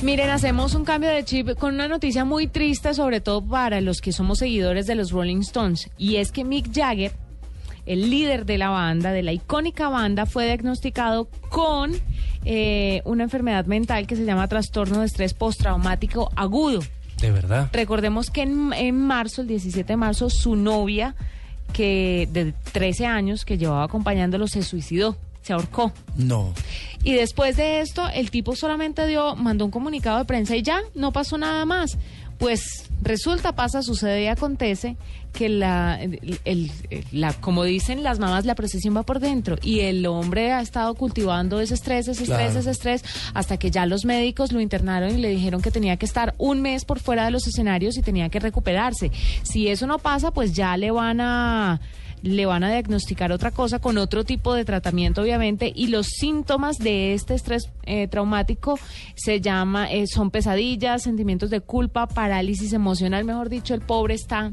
Miren, hacemos un cambio de chip con una noticia muy triste, sobre todo para los que somos seguidores de los Rolling Stones. Y es que Mick Jagger, el líder de la banda, de la icónica banda, fue diagnosticado con eh, una enfermedad mental que se llama trastorno de estrés postraumático agudo. De verdad. Recordemos que en, en marzo, el 17 de marzo, su novia, que de 13 años, que llevaba acompañándolo, se suicidó, se ahorcó. No. Y después de esto, el tipo solamente dio, mandó un comunicado de prensa y ya, no pasó nada más. Pues resulta, pasa, sucede y acontece que la, el- el- la, como dicen las mamás, la procesión va por dentro y el hombre ha estado cultivando ese estrés, ese estrés, Claro. ese estrés, hasta que ya los médicos lo internaron y le dijeron que tenía que estar un mes por fuera de los escenarios y tenía que recuperarse. Si eso no pasa, pues ya le van a le van a diagnosticar otra cosa con otro tipo de tratamiento, obviamente, y los síntomas de este estrés eh, traumático se llama, eh, son pesadillas, sentimientos de culpa, parálisis emocional, mejor dicho, el pobre está.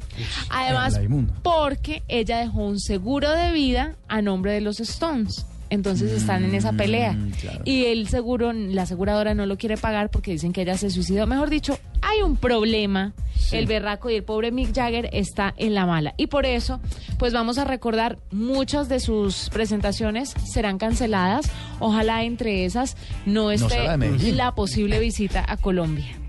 Además, porque ella dejó un seguro de vida a nombre de los Stones. Entonces están en esa pelea. Mm, claro. Y el seguro, la aseguradora no lo quiere pagar porque dicen que ella se suicidó. Mejor dicho, hay un problema. Sí. El berraco y el pobre Mick Jagger está en la mala. Y por eso, pues vamos a recordar muchas de sus presentaciones serán canceladas. Ojalá entre esas no esté la posible visita a Colombia.